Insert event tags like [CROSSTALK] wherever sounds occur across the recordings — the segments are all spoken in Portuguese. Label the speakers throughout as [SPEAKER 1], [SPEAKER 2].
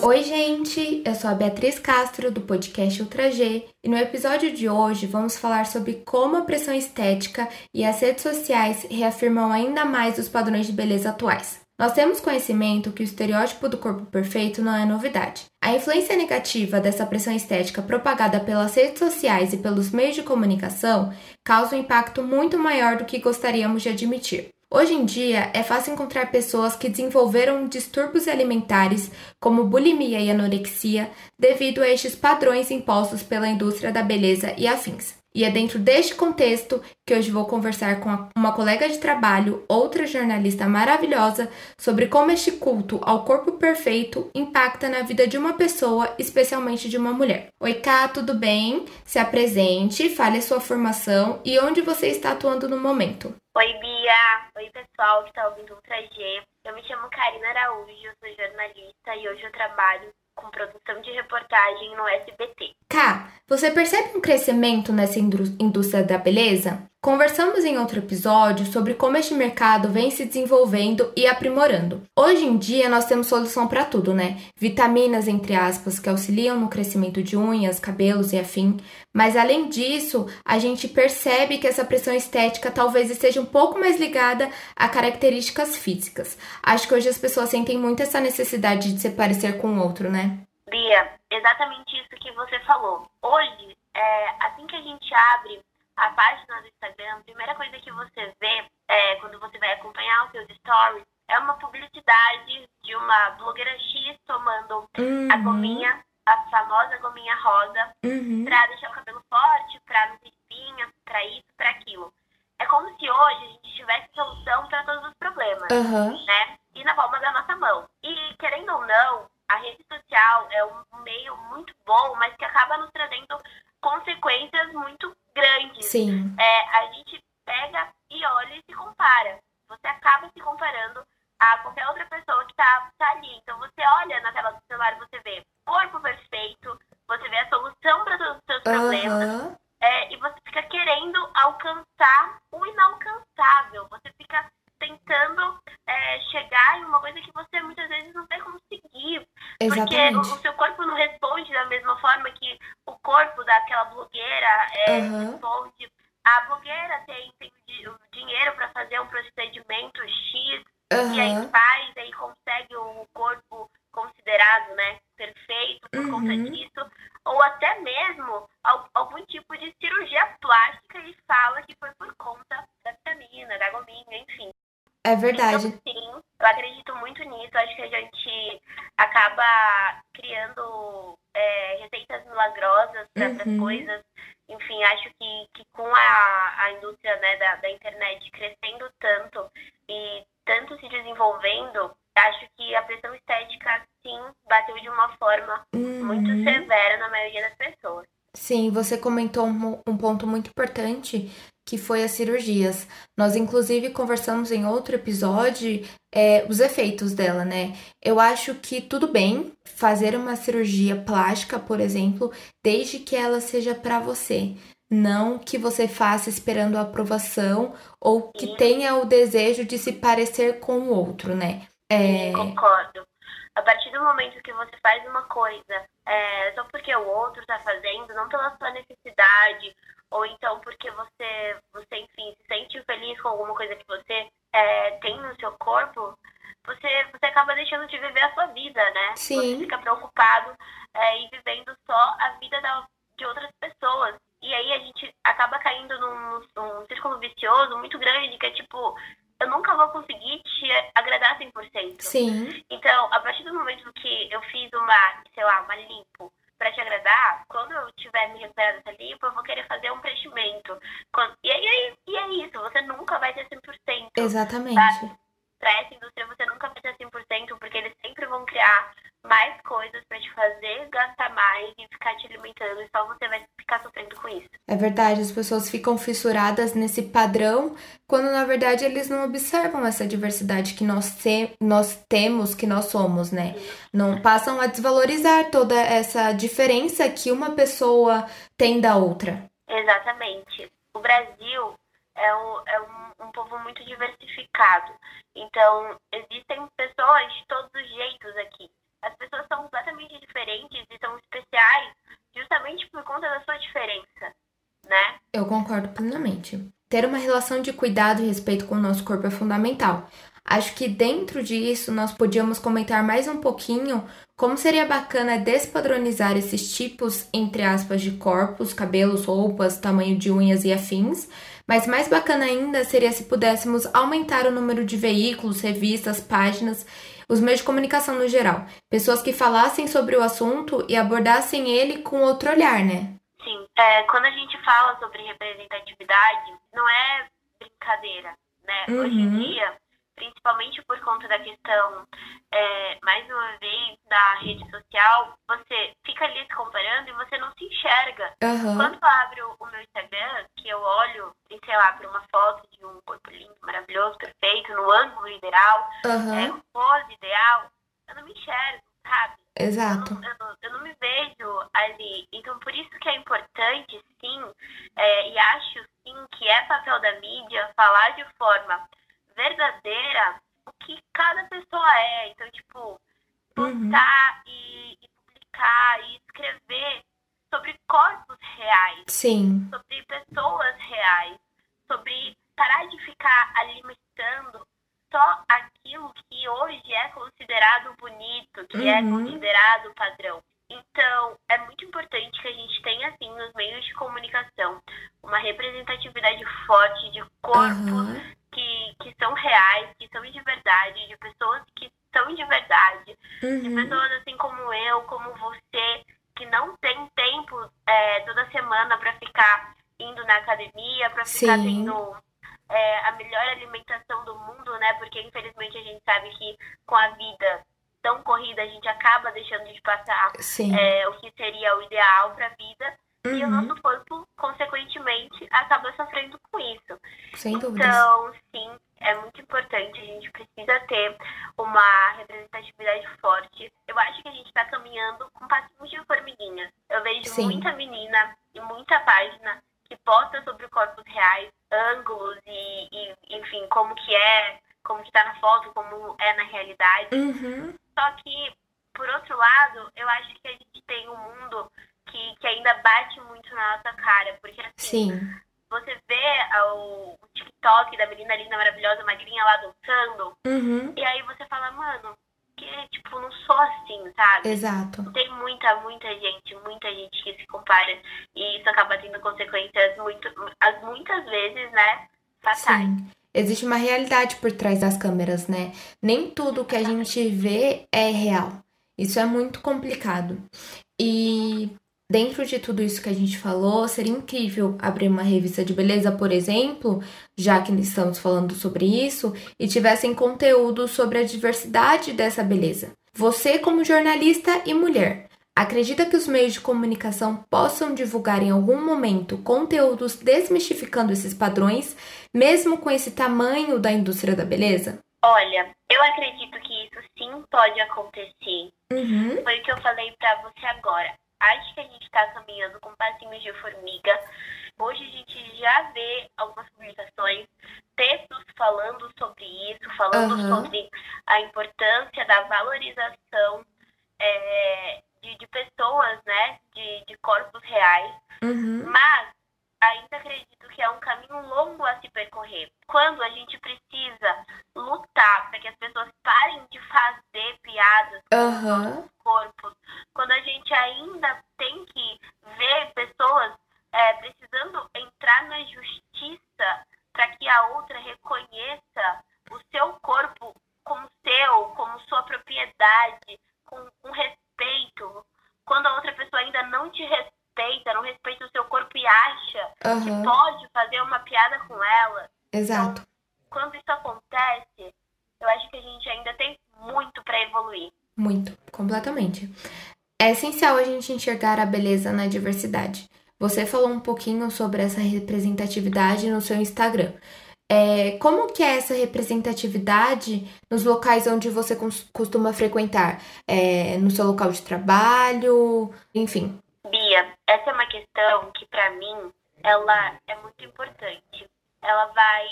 [SPEAKER 1] Oi, gente! Eu sou a Beatriz Castro do podcast Ultra G e no episódio de hoje vamos falar sobre como a pressão estética e as redes sociais reafirmam ainda mais os padrões de beleza atuais. Nós temos conhecimento que o estereótipo do corpo perfeito não é novidade. A influência negativa dessa pressão estética propagada pelas redes sociais e pelos meios de comunicação causa um impacto muito maior do que gostaríamos de admitir. Hoje em dia, é fácil encontrar pessoas que desenvolveram distúrbios alimentares, como bulimia e anorexia, devido a estes padrões impostos pela indústria da beleza e afins. E é dentro deste contexto que hoje vou conversar com uma colega de trabalho, outra jornalista maravilhosa, sobre como este culto ao corpo perfeito impacta na vida de uma pessoa, especialmente de uma mulher. Oi, Ká, tudo bem? Se apresente, fale a sua formação e onde você está atuando no momento.
[SPEAKER 2] Oi, Bia. Oi, pessoal que está ouvindo Ultra G. Eu me chamo Karina Araújo, eu sou jornalista e hoje eu trabalho com produção de reportagem no SBT.
[SPEAKER 1] Ká, você percebe um crescimento nessa indústria da beleza? Conversamos em outro episódio sobre como este mercado vem se desenvolvendo e aprimorando. Hoje em dia nós temos solução para tudo, né? Vitaminas, entre aspas, que auxiliam no crescimento de unhas, cabelos e afim. Mas além disso, a gente percebe que essa pressão estética talvez esteja um pouco mais ligada a características físicas. Acho que hoje as pessoas sentem muito essa necessidade de se parecer com o outro, né?
[SPEAKER 2] Bia, exatamente isso que você falou. Hoje, é, assim que a gente abre a página do Instagram, a primeira coisa que você vê é, quando você vai acompanhar os seus stories é uma publicidade de uma blogueira X tomando uhum. a gominha, a famosa gominha rosa, uhum. pra deixar o cabelo forte, pra não ter espinha, pra isso, pra aquilo. É como se hoje a gente tivesse solução para todos os problemas, uhum. né? E na palma da nossa mão. E querendo ou não, a rede social é um meio muito bom, mas que acaba nos trazendo consequências muito grandes.
[SPEAKER 1] Sim.
[SPEAKER 2] É, a gente pega e olha e se compara. Você acaba se comparando a qualquer outra pessoa que está tá ali. Então você olha na tela do celular você vê corpo perfeito, você vê a solução para todos os seus problemas. É, e você fica querendo alcançar o inalcançável. Você fica tentando é, chegar em uma coisa que você muitas vezes não vai conseguir. Exatamente. Porque o, o, seu corpo não responde da mesma forma que o corpo daquela blogueira é, uhum. responde. A blogueira tem, tem o dinheiro para fazer um procedimento X uhum. e aí faz, aí consegue o corpo considerado né, perfeito por uhum. conta disso. Ou até mesmo algum tipo de cirurgia plástica e fala que foi por conta da vitamina, da gominha, enfim.
[SPEAKER 1] É verdade.
[SPEAKER 2] Então, sim, eu acredito muito nisso. Acho que a gente acaba criando é, receitas milagrosas para essas uhum. coisas. Enfim, acho que, que com a, a indústria né, da, da internet crescendo tanto e tanto se desenvolvendo, acho que a pressão estética, sim, bateu de uma forma uhum. muito severa na maioria das pessoas.
[SPEAKER 1] Sim, você comentou um, um ponto muito importante que foi as cirurgias. Nós, inclusive, conversamos em outro episódio é, os efeitos dela, né? Eu acho que tudo bem fazer uma cirurgia plástica, por exemplo, desde que ela seja para você. Não que você faça esperando a aprovação ou que tenha o desejo de se parecer com o outro, né?
[SPEAKER 2] É... Concordo. A partir do momento que você faz uma coisa é, só porque o outro está fazendo, não pela sua necessidade, ou então porque você, você enfim, se sente feliz com alguma coisa que você é, tem no seu corpo, você, você acaba deixando de viver a sua vida, né?
[SPEAKER 1] Sim.
[SPEAKER 2] Você fica preocupado é, e vivendo só a vida da, de outras pessoas. E aí a gente acaba caindo num, num círculo vicioso muito grande, que é tipo, eu nunca vou conseguir te agradar 100%.
[SPEAKER 1] Sim.
[SPEAKER 2] Então, a partir do momento que eu fiz uma, sei lá, uma limpo para te agradar, quando eu tiver me recuperado dessa limpo, eu vou querer fazer um preenchimento. Quando... E, aí, e é isso, você nunca vai ter 100%.
[SPEAKER 1] Exatamente.
[SPEAKER 2] Para essa indústria, você nunca vai ter 100%, porque eles sempre vão criar mais coisas para te fazer gastar mais e ficar te alimentando, e só você vai ficar sofrendo com isso.
[SPEAKER 1] É verdade, as pessoas ficam fissuradas nesse padrão, quando na verdade eles não observam essa diversidade que nós, te nós temos, que nós somos, né? Não passam a desvalorizar toda essa diferença que uma pessoa tem da outra.
[SPEAKER 2] Exatamente. O Brasil é um, é um, um povo muito diversificado. Então, existem pessoas de todos os jeitos aqui. As pessoas são completamente diferentes e são especiais justamente por conta da sua diferença, né?
[SPEAKER 1] Eu concordo plenamente. Ter uma relação de cuidado e respeito com o nosso corpo é fundamental. Acho que dentro disso nós podíamos comentar mais um pouquinho como seria bacana despadronizar esses tipos, entre aspas, de corpos, cabelos, roupas, tamanho de unhas e afins, mas mais bacana ainda seria se pudéssemos aumentar o número de veículos, revistas, páginas, os meios de comunicação no geral, pessoas que falassem sobre o assunto e abordassem ele com outro olhar, né?
[SPEAKER 2] Sim, é, quando a gente fala sobre representatividade, não é brincadeira, né? Uhum. Hoje em dia principalmente por conta da questão, é, mais uma vez, da rede social, você fica ali se comparando e você não se enxerga.
[SPEAKER 1] Uhum.
[SPEAKER 2] Quando eu abro o meu Instagram, que eu olho, e sei lá, para uma foto de um corpo lindo, maravilhoso, perfeito, no ângulo ideal,
[SPEAKER 1] uhum.
[SPEAKER 2] é, pose ideal, eu não me enxergo, sabe?
[SPEAKER 1] Exato.
[SPEAKER 2] Eu não, eu, não, eu não, me vejo ali. Então, por isso que é importante, sim, é, e acho, sim, que é papel da mídia falar de forma verdadeira o que cada pessoa é. Então, tipo, postar uhum. e, e, publicar e escrever sobre corpos reais.
[SPEAKER 1] Sim.
[SPEAKER 2] Sobre pessoas reais. Sobre parar de ficar alimentando só aquilo que hoje é considerado bonito, que é uhum. é considerado padrão. Então, é muito importante que a gente tenha, assim, nos meios de comunicação, uma representatividade forte de corpos uhum que, que são reais, que são de verdade, de pessoas que são de verdade, uhum. de pessoas assim como eu, como você, que não tem tempo é, toda semana para ficar indo na academia, para ficar Sim. tendo é, a melhor alimentação do mundo, né? Porque infelizmente a gente sabe que com a vida tão corrida a gente acaba deixando de passar é, o que seria o ideal para a vida. Uhum. E o uhum. nosso corpo, consequentemente, acaba sofrendo com isso.
[SPEAKER 1] Sem.
[SPEAKER 2] Então, sim, é muito importante. A gente precisa ter uma representatividade forte. Eu acho que a gente está caminhando com passinhos de formiguinha. Eu vejo sim. muita menina e muita página que posta sobre corpos reais, ângulos e, e enfim, como que é, como que tá na foto, como é na realidade.
[SPEAKER 1] Uhum.
[SPEAKER 2] Só que, por outro lado, eu acho que a gente tem um mundo que, que ainda bate muito na nossa cara. Porque assim,
[SPEAKER 1] Sim.
[SPEAKER 2] você vê o, o TikTok da menina linda, maravilhosa, magrinha lá dançando,
[SPEAKER 1] uhum.
[SPEAKER 2] e aí você fala, mano, que tipo, não sou assim, sabe?
[SPEAKER 1] Exato.
[SPEAKER 2] Tem muita, muita gente, muita gente que se compara e isso acaba tendo consequências muito, as muitas vezes, né, fatais. Sim.
[SPEAKER 1] Existe uma realidade por trás das câmeras, né? Nem tudo que a gente vê é real. Isso é muito complicado. E Dentro de tudo isso que a gente falou, seria incrível abrir uma revista de beleza, por exemplo, já que estamos falando sobre isso, e tivessem conteúdo sobre a diversidade dessa beleza. Você, como jornalista e mulher, acredita que os meios de comunicação possam divulgar em algum momento conteúdos desmistificando esses padrões, mesmo com esse tamanho da indústria da beleza?
[SPEAKER 2] Olha, eu acredito que isso sim pode acontecer.
[SPEAKER 1] Uhum.
[SPEAKER 2] Foi o que eu falei para você agora acho que a gente está caminhando com passinhos de formiga. Hoje a gente já vê algumas publicações, textos falando sobre isso, falando uhum. sobre a importância da valorização é, de, de, pessoas, né, de, de corpos reais.
[SPEAKER 1] Uhum.
[SPEAKER 2] Mas ainda acredito que é um caminho longo a se percorrer. Quando a gente precisa lutar para que as pessoas parem de fazer piadas
[SPEAKER 1] uhum.
[SPEAKER 2] com corpos, quando a gente ainda tem que ver pessoas é, precisando entrar na justiça para que a outra reconheça o seu corpo como seu, como sua propriedade, com, com respeito, quando a outra pessoa ainda não te respeita respeita, não respeita o seu corpo e acha uhum. que pode fazer uma piada com ela.
[SPEAKER 1] Exato.
[SPEAKER 2] Então, quando isso acontece, eu acho que a gente ainda tem muito para evoluir.
[SPEAKER 1] Muito, completamente. É essencial a gente enxergar a beleza na diversidade. Você falou um pouquinho sobre essa representatividade no seu Instagram. É, como que é essa representatividade nos locais onde você costuma frequentar? É, no seu local de trabalho, enfim.
[SPEAKER 2] Bia, essa é uma questão que para mim ela é muito importante. Ela vai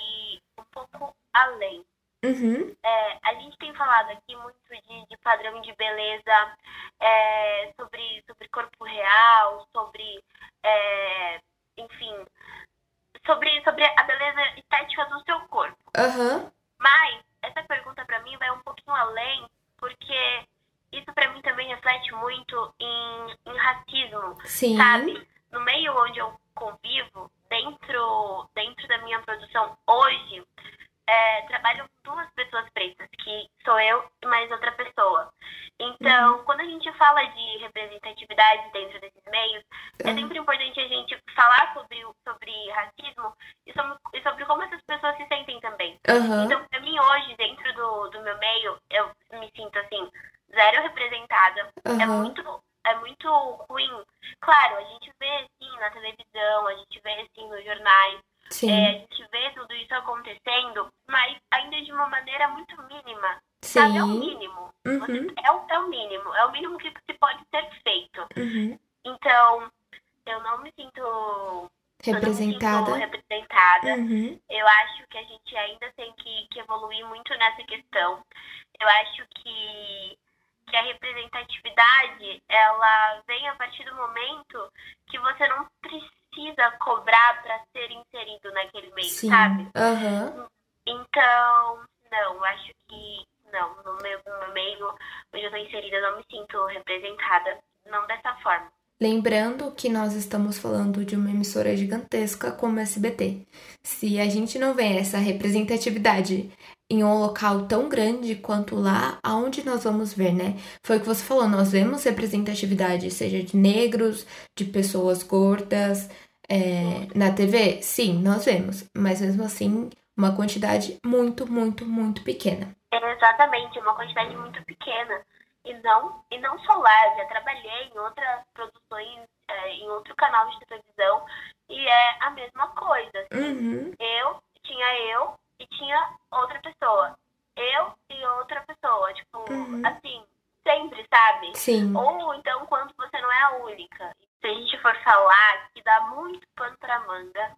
[SPEAKER 2] um pouco além.
[SPEAKER 1] Uhum.
[SPEAKER 2] É, a gente tem falado aqui muito de, de padrão de beleza, é, sobre, sobre corpo real, sobre, é, enfim, sobre, sobre a beleza estética do seu corpo.
[SPEAKER 1] Aham.
[SPEAKER 2] Mas essa pergunta pra mim vai um pouquinho além, porque isso pra mim também reflete muito em, em racismo,
[SPEAKER 1] Sim.
[SPEAKER 2] sabe? No meio onde eu convivo, dentro, dentro da minha produção hoje, é, trabalham duas pessoas pretas, que sou eu e mais outra pessoa. Então, quando a gente fala de representatividade dentro desses meios, é
[SPEAKER 1] Aham.
[SPEAKER 2] sempre importante a gente falar sobre, sobre racismo e sobre, e sobre como essas pessoas se sentem também.
[SPEAKER 1] Aham.
[SPEAKER 2] Então, pra mim, hoje, dentro do, do meu meio, eu me sinto, assim, zero representada. É
[SPEAKER 1] Aham.
[SPEAKER 2] muito, é muito ruim. Claro, a gente vê, assim, na televisão, a gente vê, assim, nos jornais, é, a gente vê tudo isso acontecendo, mas ainda de uma maneira muito mínima, sabe? É o mínimo.
[SPEAKER 1] Uhum.
[SPEAKER 2] Você- é, o, é o mínimo. É o mínimo que se pode ser feito.
[SPEAKER 1] Uhum.
[SPEAKER 2] Então, eu não me sinto... Eu me sinto
[SPEAKER 1] Representada.
[SPEAKER 2] representada.
[SPEAKER 1] Uhum.
[SPEAKER 2] Eu acho que a gente ainda tem que, que evoluir muito nessa questão. Eu acho que, que a representatividade, ela vem a partir do momento que você não precisa cobrar para ser inserido naquele meio,
[SPEAKER 1] Sim.
[SPEAKER 2] sabe?
[SPEAKER 1] Aham.
[SPEAKER 2] Então, não, eu acho que não, no meu, no meu meio onde eu tô inserida, eu não me sinto representada, não dessa forma.
[SPEAKER 1] Lembrando que nós estamos falando de uma emissora gigantesca como a SBT. Se a gente não vê essa representatividade em um local tão grande quanto lá, aonde nós vamos ver, né? Foi o que você falou, nós vemos representatividade, seja de negros, de pessoas gordas, é, na TV? Sim, nós vemos, mas mesmo assim, uma quantidade muito, muito, muito pequena.
[SPEAKER 2] É exatamente, uma quantidade muito pequena. E não, e não só lá, eu já trabalhei em outras produções, é, em outro canal de televisão, e é a mesma coisa.
[SPEAKER 1] Uhum,
[SPEAKER 2] Eu, tinha eu e tinha outra pessoa. Eu e outra pessoa, tipo,
[SPEAKER 1] Uhum.
[SPEAKER 2] assim, sempre, sabe?
[SPEAKER 1] sim.
[SPEAKER 2] Ou então quando você não é a única. Se a gente for falar que dá muito pano pra manga,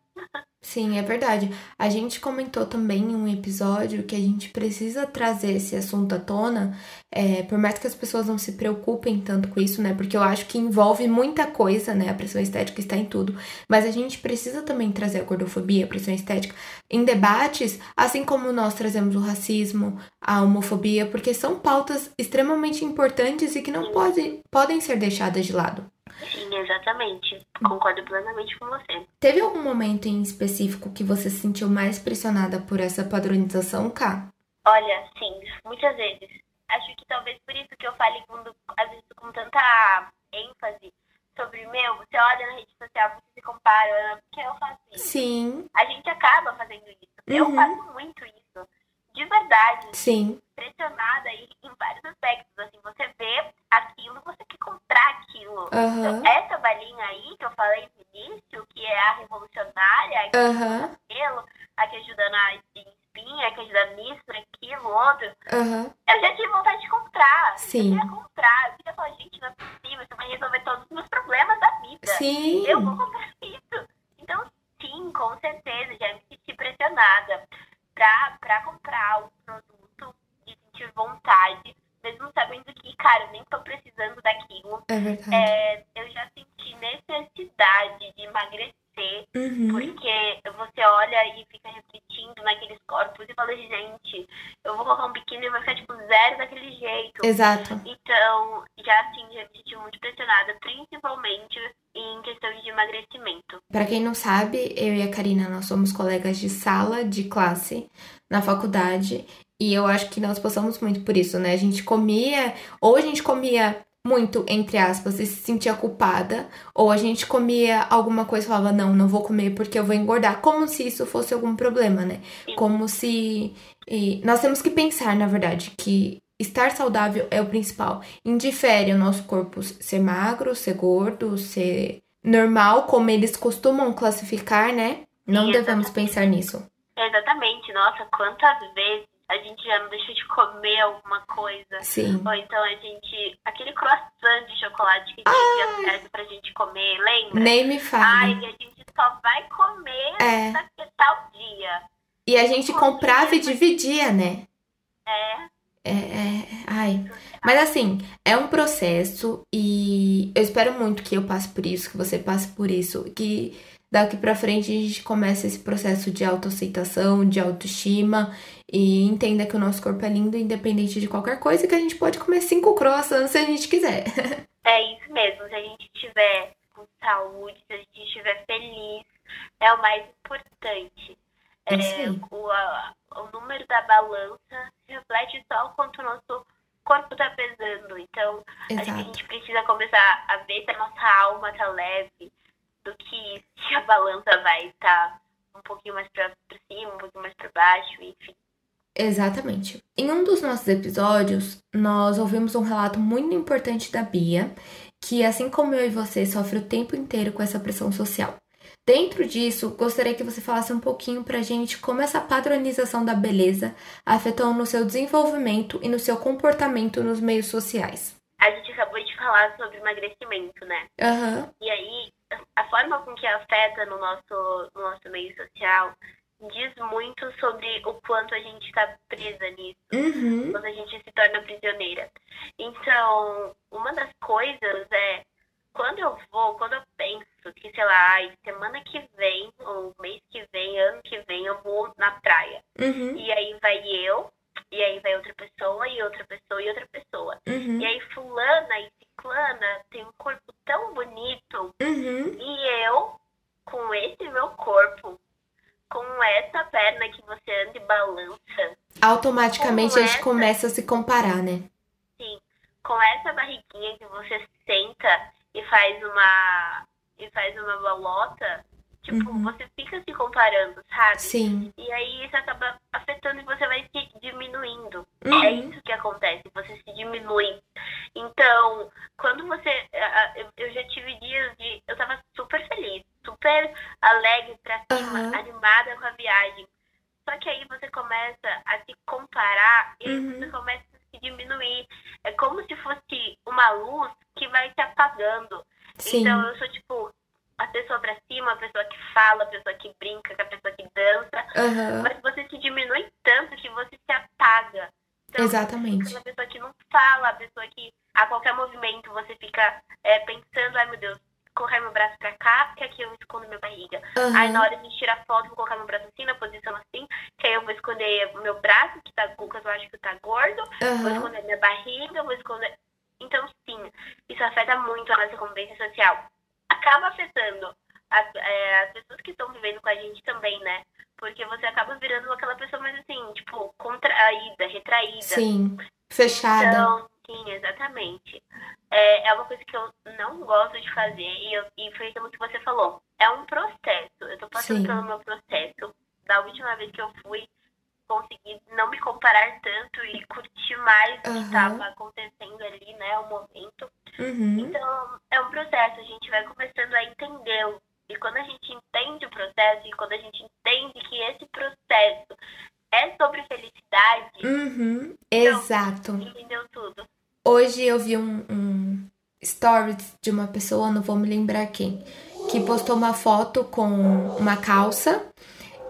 [SPEAKER 1] Sim, é verdade. A gente comentou também em um episódio que a gente precisa trazer esse assunto à tona, é, por mais que as pessoas não se preocupem tanto com isso, né? Porque eu acho que envolve muita coisa, né? A pressão estética está em tudo. Mas a gente precisa também trazer a gordofobia, a pressão estética, em debates, assim como nós trazemos o racismo, a homofobia, porque são pautas extremamente importantes e que não pode, podem ser deixadas de lado.
[SPEAKER 2] Sim, exatamente. Concordo plenamente com você.
[SPEAKER 1] Teve algum momento em específico que você se sentiu mais pressionada por essa padronização, Ká?
[SPEAKER 2] Olha, sim, muitas vezes. Acho que talvez por isso que eu fale com, às vezes com tanta ênfase sobre, meu, você olha na rede social, você se compara, porque eu faço isso.
[SPEAKER 1] Sim,
[SPEAKER 2] A gente acaba fazendo isso. Eu
[SPEAKER 1] Uhum.
[SPEAKER 2] faço muito isso. De verdade,
[SPEAKER 1] sim,
[SPEAKER 2] pressionada em, em vários aspectos. Assim, você vê aquilo, você
[SPEAKER 1] aham,
[SPEAKER 2] Então, essa balinha aí que eu falei no início, que é a revolucionária, a que
[SPEAKER 1] aham,
[SPEAKER 2] cabelo, a que ajuda na espinha, a que ajuda nisso, naquilo, outro.
[SPEAKER 1] aham,
[SPEAKER 2] Eu já tive vontade de comprar.
[SPEAKER 1] Sim.
[SPEAKER 2] Eu queria comprar. Eu queria falar, gente, não é possível, isso vai resolver todos os meus problemas da vida.
[SPEAKER 1] sim,
[SPEAKER 2] Eu vou comprar isso. Então, sim, com certeza, já me senti pressionada pra, pra comprar o produto e sentir vontade, mesmo sabendo que, cara, eu nem tô precisando daquilo.
[SPEAKER 1] é
[SPEAKER 2] eu já senti necessidade de emagrecer,
[SPEAKER 1] Uhum,
[SPEAKER 2] porque você olha e fica refletindo naqueles corpos e fala, gente, eu vou colocar um biquíni e vai ficar tipo zero daquele jeito.
[SPEAKER 1] exato.
[SPEAKER 2] Então, já assim, já me senti muito pressionada, principalmente em questões de emagrecimento.
[SPEAKER 1] Pra quem não sabe, eu e a Karina, nós somos colegas de sala, de classe, na faculdade. E eu acho que nós passamos muito por isso, né? A gente comia, ou a gente comia muito, entre aspas, e se sentia culpada, ou a gente comia alguma coisa e falava, não, não vou comer porque eu vou engordar, como se isso fosse algum problema, né? Como se. e nós temos que pensar, na verdade, que estar saudável é o principal. Indifere o nosso corpo ser magro, ser gordo, ser normal, como eles costumam classificar, né? Não devemos pensar nisso.
[SPEAKER 2] Exatamente, nossa, quantas vezes a gente já não deixou de comer alguma coisa.
[SPEAKER 1] Sim.
[SPEAKER 2] Ou então a gente. Aquele croissant de chocolate que tinha certo pra gente comer, lembra?
[SPEAKER 1] Nem me
[SPEAKER 2] Ai,
[SPEAKER 1] fale.
[SPEAKER 2] e a gente só vai comer
[SPEAKER 1] É.
[SPEAKER 2] daqui a tal dia.
[SPEAKER 1] E a gente comprava e dividia, né?
[SPEAKER 2] É.
[SPEAKER 1] É, é, ai. Mas assim, é um processo e eu espero muito que eu passe por isso, que você passe por isso, que daqui pra frente a gente comece esse processo de autoaceitação, de autoestima e entenda que o nosso corpo é lindo, independente de qualquer coisa, e que a gente pode comer cinco croissants se a gente quiser. [LAUGHS]
[SPEAKER 2] É isso mesmo, se a gente estiver com saúde, se a gente estiver feliz, é o mais importante. É, o, a, o número da balança reflete só o quanto o nosso corpo está pesando. Então, Exato. acho que a gente precisa começar a ver se a nossa alma tá leve do que se a balança vai estar tá um pouquinho mais para cima, um pouquinho mais para baixo, enfim.
[SPEAKER 1] Exatamente. Em um dos nossos episódios, nós ouvimos um relato muito importante da Bia, que assim como eu e você sofre o tempo inteiro com essa pressão social. Dentro disso, gostaria que você falasse um pouquinho pra gente como essa padronização da beleza afetou no seu desenvolvimento e no seu comportamento nos meios sociais.
[SPEAKER 2] A gente acabou de falar sobre emagrecimento, né?
[SPEAKER 1] Uhum.
[SPEAKER 2] E aí, a forma com que afeta no nosso, no nosso meio social diz muito sobre o quanto a gente está presa nisso,
[SPEAKER 1] uhum.
[SPEAKER 2] quando a gente se torna prisioneira. Então, uma das coisas é quando eu vou, quando eu penso que, sei lá, semana que vem, ou mês que vem, ano que vem, eu vou na praia.
[SPEAKER 1] Uhum.
[SPEAKER 2] E aí vai eu, e aí vai outra pessoa, e outra pessoa, e outra pessoa.
[SPEAKER 1] Uhum.
[SPEAKER 2] E aí fulana e ciclana tem um corpo tão bonito,
[SPEAKER 1] uhum.
[SPEAKER 2] e eu, com esse meu corpo, com essa perna que você anda e balança.
[SPEAKER 1] Automaticamente a gente essa... começa a se comparar, né?
[SPEAKER 2] Sim. Com essa barriguinha que você senta e faz uma e faz uma bolota, tipo, uhum. você fica se comparando, sabe?
[SPEAKER 1] Sim.
[SPEAKER 2] E aí isso acaba afetando e você vai se diminuindo.
[SPEAKER 1] Uhum.
[SPEAKER 2] É isso que acontece, você se diminui. Então, quando você. Eu já tive dias de. Eu tava super feliz, super alegre pra cima, uhum. Animada com a viagem. Só que aí você começa a se comparar e uhum. você começa a se diminuir. É como se fosse uma luz que vai te apagando.
[SPEAKER 1] Sim.
[SPEAKER 2] Então eu sou tipo a pessoa pra cima, a pessoa que fala, a pessoa que brinca, a pessoa que dança.
[SPEAKER 1] Uhum.
[SPEAKER 2] Mas você se diminui tanto que você se apaga. Então,
[SPEAKER 1] Exatamente.
[SPEAKER 2] A pessoa que não fala, a pessoa que a qualquer movimento você fica é, pensando, ai meu Deus, colocar meu braço pra cá, que aqui eu escondo minha barriga.
[SPEAKER 1] Uhum.
[SPEAKER 2] Aí na hora de tirar foto, vou colocar meu braço assim, na posição assim, que aí eu vou esconder meu braço, que tá, Lucas eu acho que tá gordo,
[SPEAKER 1] uhum.
[SPEAKER 2] vou esconder minha barriga, vou esconder. Então, sim, isso afeta muito a nossa convivência social. Acaba afetando as, é, as pessoas que estão vivendo com a gente também, né? Porque você acaba virando aquela pessoa mais assim, tipo, contraída, retraída.
[SPEAKER 1] Sim, fechada.
[SPEAKER 2] Então, sim, exatamente. É, é uma coisa que eu não gosto de fazer e, eu, e foi aquilo que você falou. É um processo. Eu tô passando sim. pelo meu processo. Da última vez que eu fui, consegui não me comparar tanto e curtir mais o uhum. que estava acontecendo ali, né, o momento.
[SPEAKER 1] Uhum.
[SPEAKER 2] Então, é um processo, a gente vai começando a entendê-lo. E quando a gente entende o processo e quando a gente entende que esse processo é sobre felicidade,
[SPEAKER 1] uhum.
[SPEAKER 2] então,
[SPEAKER 1] exato.
[SPEAKER 2] Entendeu tudo.
[SPEAKER 1] Hoje eu vi um, um stories de uma pessoa, não vou me lembrar quem, que postou uma foto com uma calça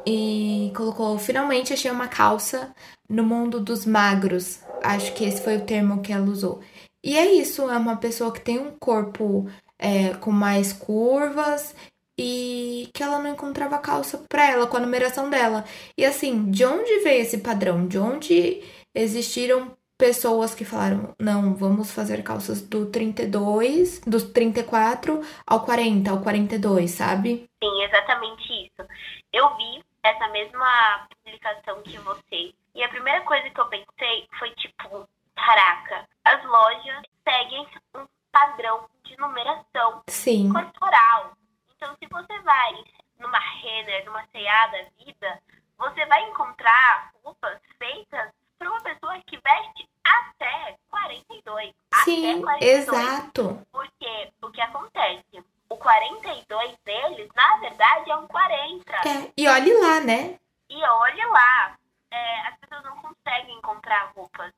[SPEAKER 1] e colocou: finalmente achei uma calça no mundo dos magros. Acho que esse foi o termo que ela usou. E é isso, é uma pessoa que tem um corpo é, com mais curvas e que ela não encontrava calça para ela com a numeração dela. E assim, de onde veio esse padrão? De onde existiram pessoas que falaram: "Não, vamos fazer calças do 32, dos 34 ao 40, ao 42", sabe?
[SPEAKER 2] Sim, exatamente isso. Eu vi essa mesma publicação que você. E a primeira coisa que eu pensei foi tipo, caraca, as lojas seguem um padrão de numeração
[SPEAKER 1] Sim.
[SPEAKER 2] corporal. Então, se você vai numa Renner, numa C&A da vida, você vai encontrar roupas feitas para uma pessoa que veste até 42.
[SPEAKER 1] Sim,
[SPEAKER 2] até 42.
[SPEAKER 1] exato.
[SPEAKER 2] Porque o que acontece? o 42 deles, na verdade, é um 40.
[SPEAKER 1] É, e olhe lá, né?
[SPEAKER 2] E olhe lá. É, as pessoas não conseguem comprar roupas.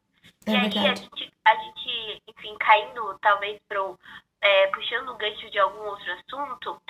[SPEAKER 1] É
[SPEAKER 2] e aí
[SPEAKER 1] verdade.
[SPEAKER 2] a gente, a gente, enfim, caindo talvez pro. É, puxando o gancho de algum outro assunto,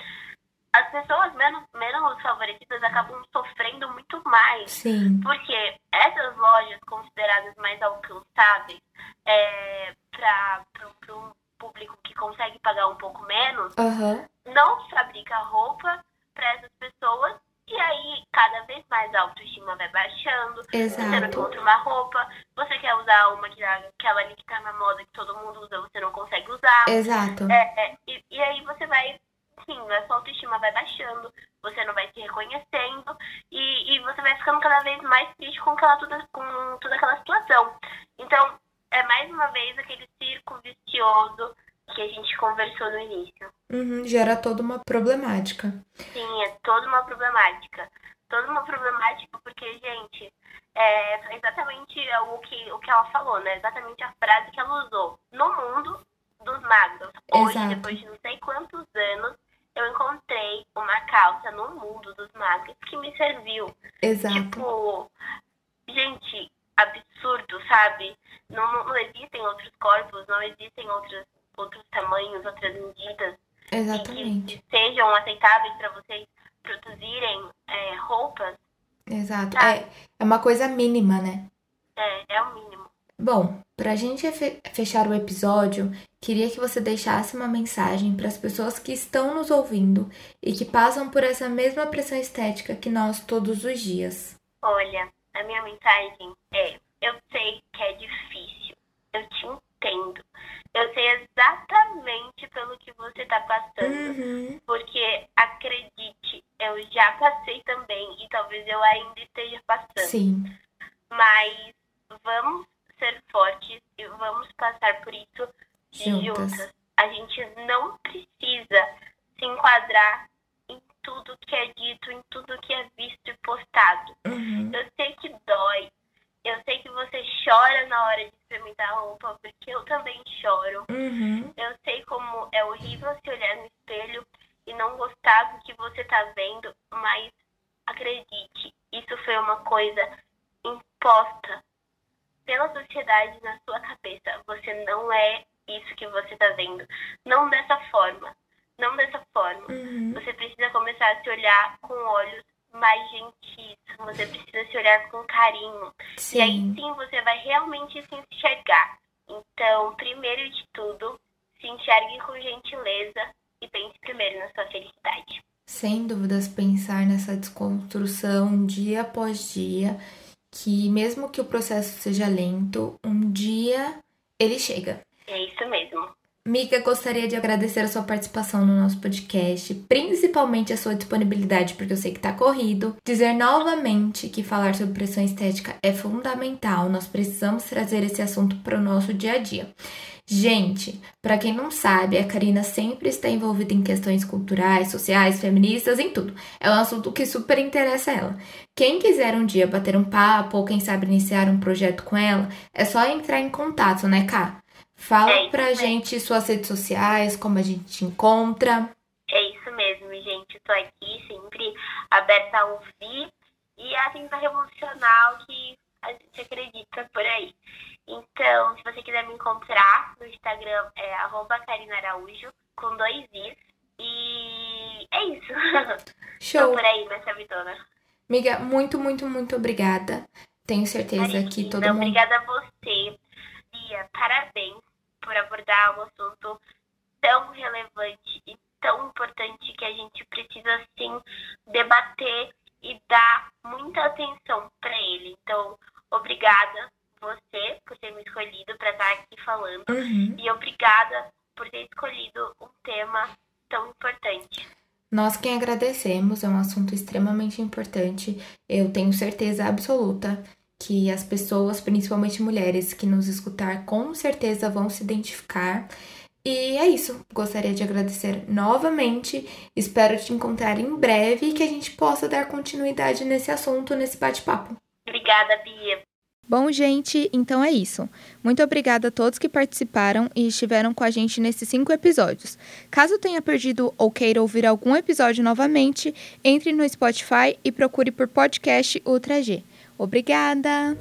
[SPEAKER 2] as pessoas menos, menos favorecidas acabam sofrendo muito mais.
[SPEAKER 1] Sim.
[SPEAKER 2] Porque essas lojas consideradas mais alcançáveis é, para um público que consegue pagar um pouco menos,
[SPEAKER 1] uhum.
[SPEAKER 2] não fabrica roupa para essas pessoas e aí cada vez mais a autoestima vai baixando.
[SPEAKER 1] Exato.
[SPEAKER 2] Você não encontra uma roupa, você quer usar uma que aquela ali que tá na moda que todo mundo usa, você não consegue usar.
[SPEAKER 1] Exato.
[SPEAKER 2] É, é, e, e aí você vai sim, a sua autoestima vai baixando, você não vai se reconhecendo e, e você vai ficando cada vez mais triste com, aquela, toda, com toda aquela situação. Então, é mais uma vez aquele circo vicioso que a gente conversou no início.
[SPEAKER 1] Uhum, gera toda uma problemática.
[SPEAKER 2] Sim, é toda uma problemática. Toda uma problemática porque, gente, é exatamente o que, o que ela falou, né? Exatamente a frase que ela usou. No mundo dos magros, hoje,
[SPEAKER 1] Exato.
[SPEAKER 2] depois de não sei quantos anos, eu encontrei uma calça no mundo dos magros que me serviu.
[SPEAKER 1] Exato.
[SPEAKER 2] Tipo, gente, absurdo, sabe? Não, não, existem outros corpos, não existem outros, outros tamanhos, outras medidas
[SPEAKER 1] Exatamente.
[SPEAKER 2] que sejam aceitáveis para vocês produzirem é, roupas.
[SPEAKER 1] Exato.
[SPEAKER 2] Tá.
[SPEAKER 1] É, é uma coisa mínima, né?
[SPEAKER 2] É, é o mínimo.
[SPEAKER 1] Bom, pra gente fe- fechar o episódio, queria que você deixasse uma mensagem para as pessoas que estão nos ouvindo e que passam por essa mesma pressão estética que nós todos os dias.
[SPEAKER 2] Olha, a minha mensagem é: eu sei que é difícil, eu te entendo, eu sei exatamente pelo que você tá passando,
[SPEAKER 1] Uhum.
[SPEAKER 2] porque acredite, eu já passei também e talvez eu ainda esteja passando.
[SPEAKER 1] Sim,
[SPEAKER 2] Mas vamos ser fortes e vamos passar por isso
[SPEAKER 1] juntas.
[SPEAKER 2] A gente não precisa se enquadrar em tudo que é dito, em tudo que é visto e postado.
[SPEAKER 1] Uhum.
[SPEAKER 2] Eu sei que dói. Eu sei que você chora na hora de experimentar a roupa, porque eu também choro.
[SPEAKER 1] Uhum.
[SPEAKER 2] Eu sei como é horrível se olhar no espelho e não gostar do que você tá vendo, mas acredite, isso foi uma coisa imposta pela sociedade na sua cabeça. Você não é isso que você tá vendo. Não dessa forma. Não dessa forma.
[SPEAKER 1] Uhum.
[SPEAKER 2] Você precisa começar a se olhar com olhos mais gentis. Você precisa se olhar com carinho. E aí
[SPEAKER 1] Sim,
[SPEAKER 2] sim você vai realmente se enxergar. Então, primeiro de tudo, se enxergue com gentileza e pense primeiro na sua felicidade.
[SPEAKER 1] sem dúvidas pensar nessa desconstrução dia após dia, que mesmo que o processo seja lento, um dia ele chega.
[SPEAKER 2] É isso mesmo.
[SPEAKER 1] Miga, gostaria de agradecer a sua participação no nosso podcast, principalmente a sua disponibilidade, porque eu sei que tá corrido. Dizer novamente que falar sobre pressão estética é fundamental, nós precisamos trazer esse assunto para o nosso dia a dia. Gente, para quem não sabe, a Karina sempre está envolvida em questões culturais, sociais, feministas, em tudo. É um assunto que super interessa ela. Quem quiser um dia bater um papo ou quem sabe iniciar um projeto com ela, é só entrar em contato, né, Ká? Fala
[SPEAKER 2] É
[SPEAKER 1] pra
[SPEAKER 2] mesmo.
[SPEAKER 1] gente suas redes sociais, como a gente te encontra.
[SPEAKER 2] É isso mesmo, gente. Estou aqui sempre aberta a ouvir e a tentar revolucionar o que a gente acredita por aí. Então, se você quiser me encontrar no Instagram, é arroba Karina Araújo, com dois Is. E é isso. [LAUGHS]
[SPEAKER 1] Show!
[SPEAKER 2] por aí nessa vitona.
[SPEAKER 1] Amiga, muito, muito, muito obrigada. Tenho certeza que todo mundo.
[SPEAKER 2] Obrigada a você. Bia, parabéns por abordar um assunto tão relevante e tão importante que a gente precisa, sim, debater e dar muita atenção para ele. Então, obrigada você por ter me escolhido para estar aqui falando
[SPEAKER 1] Uhum.
[SPEAKER 2] e obrigada por ter escolhido um tema tão importante.
[SPEAKER 1] Nós quem agradecemos, é um assunto extremamente importante. Eu tenho certeza absoluta que as pessoas, principalmente mulheres que nos escutar, com certeza vão se identificar. E é isso. Gostaria de agradecer novamente. Espero te encontrar em breve e que a gente possa dar continuidade nesse assunto, nesse bate-papo.
[SPEAKER 2] Obrigada, Bia.
[SPEAKER 1] Bom, gente, então é isso. Muito obrigada a todos que participaram e estiveram com a gente nesses cinco episódios. Caso tenha perdido ou queira ouvir algum episódio novamente, entre no Spotify e procure por podcast Ultra G. Obrigada!